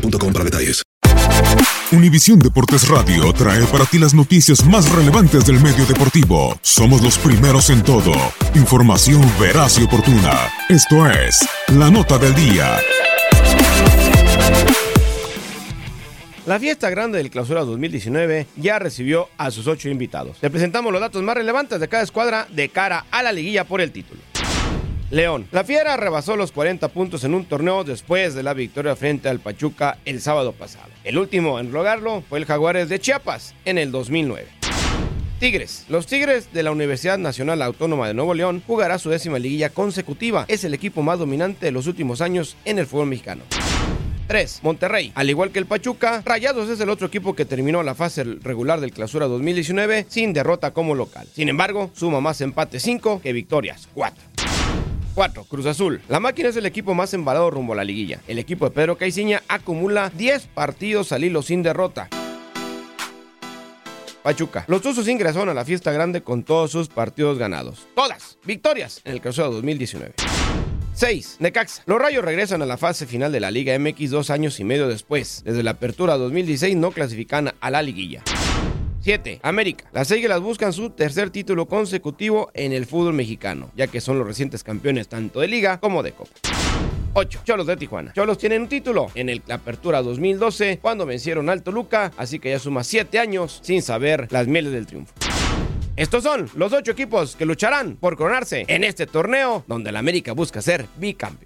boostmobile.com para detalles. Univisión Deportes Radio trae para ti las noticias más relevantes del medio deportivo. Somos los primeros en todo. Información veraz y oportuna. Esto es La Nota del Día. La fiesta grande del Clausura 2019 ya recibió a sus ocho invitados. Le presentamos los datos más relevantes de cada escuadra de cara a la liguilla por el título. León. La Fiera rebasó los 40 puntos en un torneo después de la victoria frente al Pachuca el sábado pasado. El último en lograrlo fue el Jaguares de Chiapas en el 2009. Tigres. Los Tigres de la Universidad Nacional Autónoma de Nuevo León jugará su décima liguilla consecutiva. Es el equipo más dominante de los últimos años en el fútbol mexicano. 3. Monterrey. Al igual que el Pachuca, Rayados es el otro equipo que terminó la fase regular del Clausura 2019 sin derrota como local. Sin embargo, suma más empates 5 que victorias 4. 4. Cruz Azul. La máquina es el equipo más embalado rumbo a la liguilla. El equipo de Pedro Caiciña acumula 10 partidos al hilo sin derrota. Pachuca. Los Tuzos ingresaron a la fiesta grande con todos sus partidos ganados. Todas victorias en el Clausura 2019. 6. Necaxa. Los Rayos regresan a la fase final de la Liga MX dos años y medio después. Desde la apertura 2016 no clasifican a la liguilla. 7. América. Las Águilas buscan su tercer título consecutivo en el fútbol mexicano, ya que son los recientes campeones tanto de liga como de copa. 8. Cholos de Tijuana. Cholos tienen un título en el Apertura 2012 cuando vencieron al Toluca, así que ya suma 7 años sin saber las mieles del triunfo. Estos son los 8 equipos que lucharán por coronarse en este torneo donde la América busca ser bicampeón.